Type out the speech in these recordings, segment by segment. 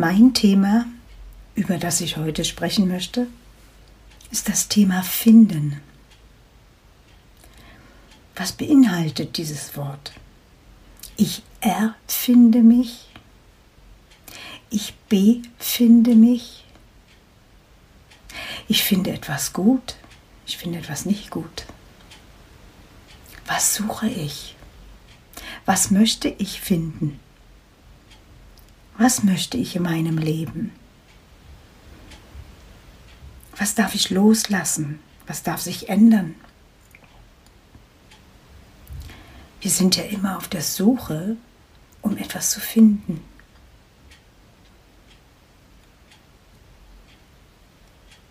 Mein Thema, über das ich heute sprechen möchte, ist das Thema Finden. Was beinhaltet dieses Wort? Ich erfinde mich. Ich befinde mich. Ich finde etwas gut. Ich finde etwas nicht gut. Was suche ich? Was möchte ich finden? Was möchte ich in meinem Leben? Was darf ich loslassen? Was darf sich ändern? Wir sind ja immer auf der Suche, um etwas zu finden.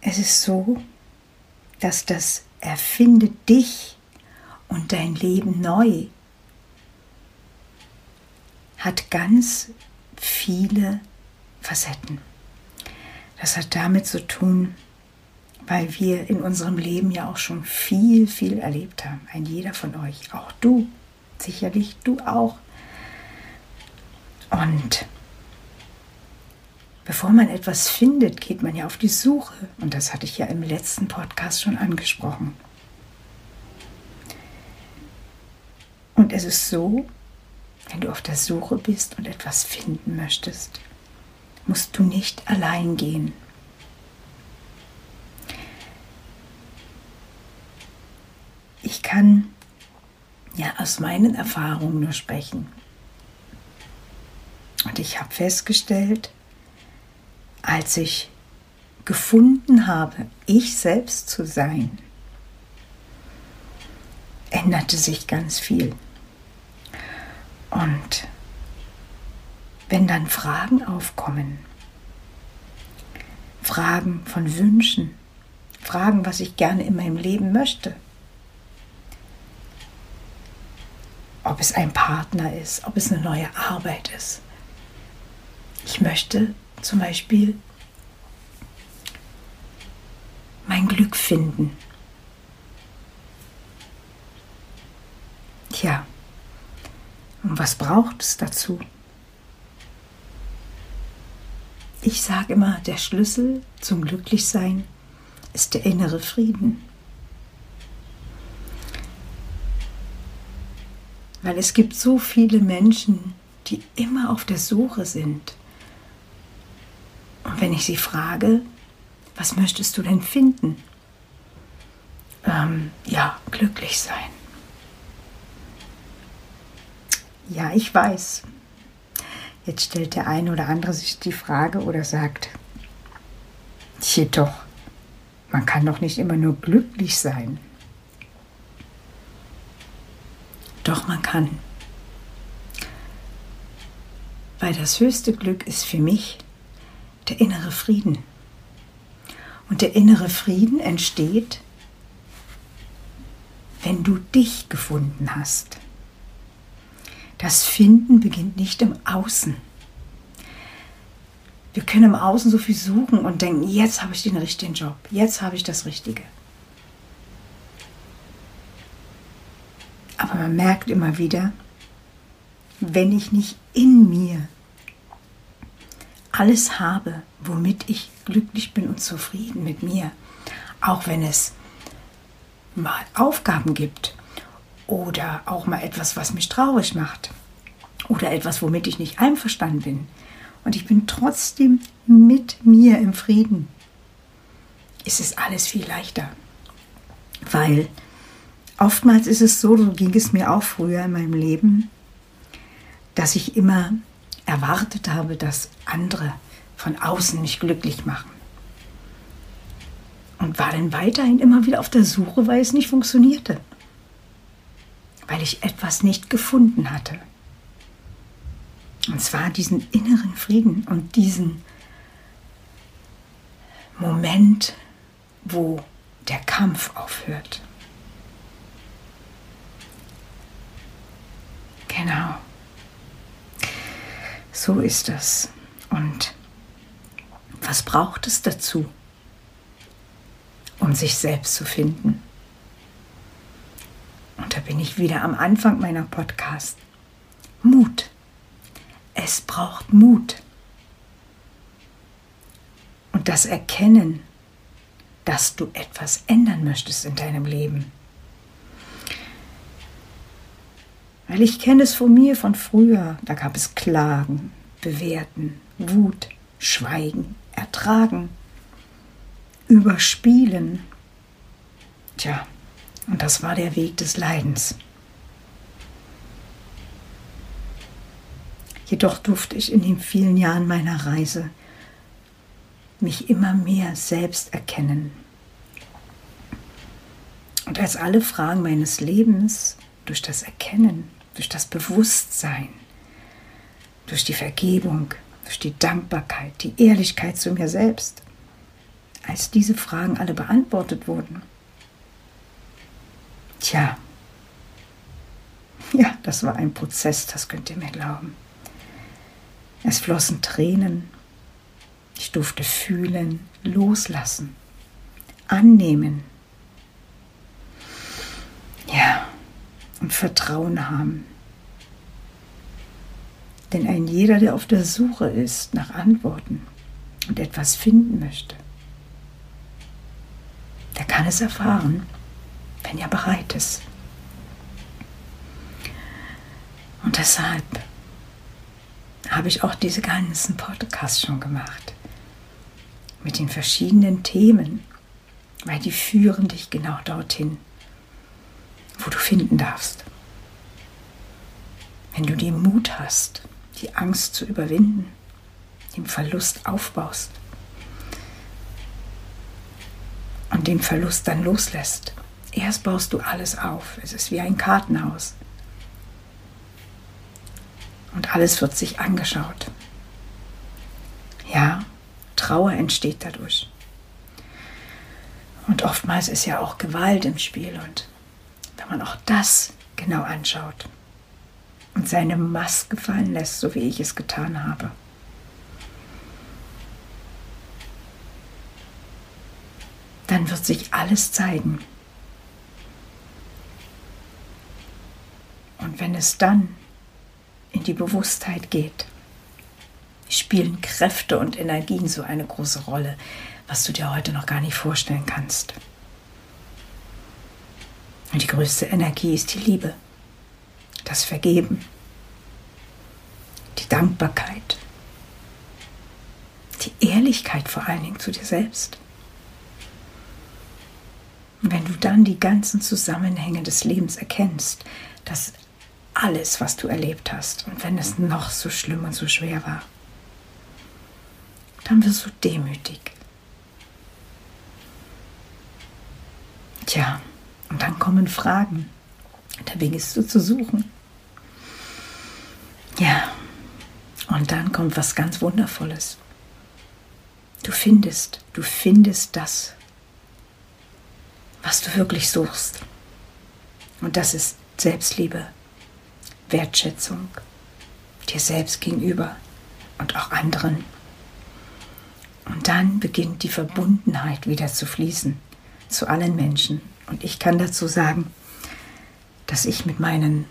Es ist so, dass das Erfinde dich und dein Leben neu hat ganz viele Facetten. Das hat damit zu tun, weil wir in unserem Leben ja auch schon viel, viel erlebt haben. Ein jeder von euch, auch du, sicherlich du auch. Und bevor man etwas findet, geht man ja auf die Suche. Und das hatte ich ja im letzten Podcast schon angesprochen. Und es ist so, wenn du auf der Suche bist und etwas finden möchtest, musst du nicht allein gehen. Ich kann ja aus meinen Erfahrungen nur sprechen. Und ich habe festgestellt, als ich gefunden habe, ich selbst zu sein, änderte sich ganz viel. Und wenn dann Fragen aufkommen, Fragen von Wünschen, Fragen, was ich gerne in meinem Leben möchte, ob es ein Partner ist, ob es eine neue Arbeit ist. Ich möchte zum Beispiel mein Glück finden. Tja, und was braucht es dazu? Ich sage immer, der Schlüssel zum Glücklichsein ist der innere Frieden. Weil es gibt so viele Menschen, die immer auf der Suche sind. Und wenn ich sie frage, was möchtest du denn finden? Ähm, ja, glücklich sein. Ja, ich weiß. Jetzt stellt der eine oder andere sich die Frage oder sagt, jedoch, man kann doch nicht immer nur glücklich sein. Doch man kann. Weil das höchste Glück ist für mich der innere Frieden. Und der innere Frieden entsteht, wenn du dich gefunden hast. Das Finden beginnt nicht im Außen. Wir können im Außen so viel suchen und denken, jetzt habe ich den richtigen Job, jetzt habe ich das Richtige. Aber man merkt immer wieder, wenn ich nicht in mir alles habe, womit ich glücklich bin und zufrieden mit mir, auch wenn es mal Aufgaben gibt oder auch mal etwas, was mich traurig macht oder etwas, womit ich nicht einverstanden bin. Und ich bin trotzdem mit mir im Frieden. Es ist alles viel leichter, weil oftmals ist es so, so ging es mir auch früher in meinem Leben, dass ich immer erwartet habe, dass andere von außen mich glücklich machen. Und war dann weiterhin immer wieder auf der Suche, weil es nicht funktionierte. Weil ich etwas nicht gefunden hatte. Und zwar diesen inneren Frieden und diesen Moment, wo der Kampf aufhört. Genau. So ist es. Und was braucht es dazu, um sich selbst zu finden? Da bin ich wieder am Anfang meiner Podcast. Mut. Es braucht Mut. Und das Erkennen, dass du etwas ändern möchtest in deinem Leben. Weil ich kenne es von mir von früher. Da gab es Klagen, Bewerten, Wut, Schweigen, Ertragen, Überspielen. Tja, und das war der Weg des Leidens. Jedoch durfte ich in den vielen Jahren meiner Reise mich immer mehr selbst erkennen. Und als alle Fragen meines Lebens durch das Erkennen, durch das Bewusstsein, durch die Vergebung, durch die Dankbarkeit, die Ehrlichkeit zu mir selbst, als diese Fragen alle beantwortet wurden. Tja, ja, das war ein Prozess, das könnt ihr mir glauben. Es flossen Tränen. Ich durfte fühlen, loslassen, annehmen. Ja, und Vertrauen haben. Denn ein jeder, der auf der Suche ist nach Antworten und etwas finden möchte, der kann es erfahren, wenn er bereit ist. Und deshalb habe ich auch diese ganzen Podcasts schon gemacht. Mit den verschiedenen Themen, weil die führen dich genau dorthin, wo du finden darfst. Wenn du den Mut hast, die Angst zu überwinden, den Verlust aufbaust und den Verlust dann loslässt. Erst baust du alles auf. Es ist wie ein Kartenhaus und alles wird sich angeschaut. Ja, Trauer entsteht dadurch. Und oftmals ist ja auch Gewalt im Spiel. Und wenn man auch das genau anschaut und seine Maske fallen lässt, so wie ich es getan habe, dann wird sich alles zeigen. Und wenn es dann in die Bewusstheit geht, spielen Kräfte und Energien so eine große Rolle, was du dir heute noch gar nicht vorstellen kannst. Und die größte Energie ist die Liebe, das Vergeben, die Dankbarkeit, die Ehrlichkeit vor allen Dingen zu dir selbst. Und wenn du dann die ganzen Zusammenhänge des Lebens erkennst, dass alles, was du erlebt hast. Und wenn es noch so schlimm und so schwer war, dann wirst du demütig. Tja, und dann kommen Fragen. Da beginnst du zu suchen. Ja, und dann kommt was ganz Wundervolles. Du findest, du findest das, was du wirklich suchst. Und das ist Selbstliebe, Wertschätzung dir selbst gegenüber und auch anderen. Und dann beginnt die Verbundenheit wieder zu fließen zu allen Menschen. Und ich kann dazu sagen, dass ich mit meinen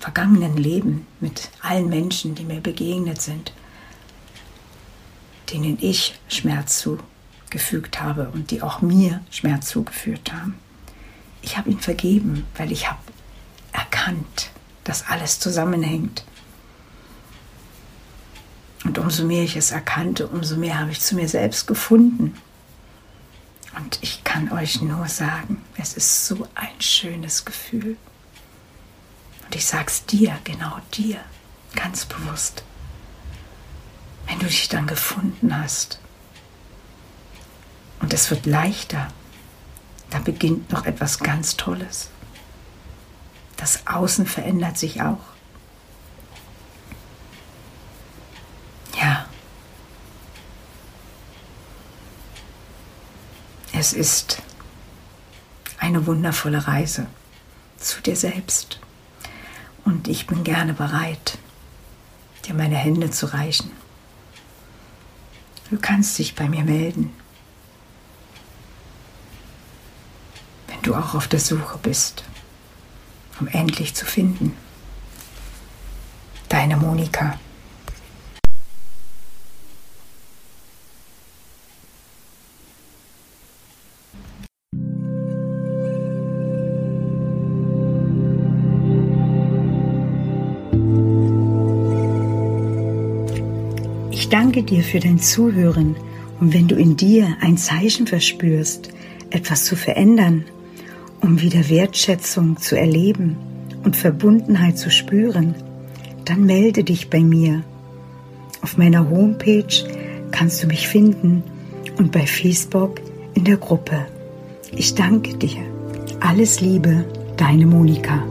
vergangenen Leben, mit allen Menschen, die mir begegnet sind, denen ich Schmerz zugefügt habe und die auch mir Schmerz zugeführt haben, ich habe ihn vergeben, weil ich habe erkannt, dass alles zusammenhängt. Und umso mehr ich es erkannte, umso mehr habe ich zu mir selbst gefunden. Und ich kann euch nur sagen, es ist so ein schönes Gefühl. Und ich sage es dir, genau dir, ganz bewusst. Wenn du dich dann gefunden hast und es wird leichter, da beginnt noch etwas ganz Tolles. Das Außen verändert sich auch. Ja. Es ist eine wundervolle Reise zu dir selbst. Und ich bin gerne bereit, dir meine Hände zu reichen. Du kannst dich bei mir melden, wenn du auch auf der Suche bist, um endlich zu finden. Deine Monika. danke dir für dein Zuhören und wenn du in dir ein Zeichen verspürst, etwas zu verändern, um wieder Wertschätzung zu erleben und Verbundenheit zu spüren, dann melde dich bei mir. Auf meiner Homepage kannst du mich finden und bei Facebook in der Gruppe. Ich danke dir. Alles Liebe, deine Monika.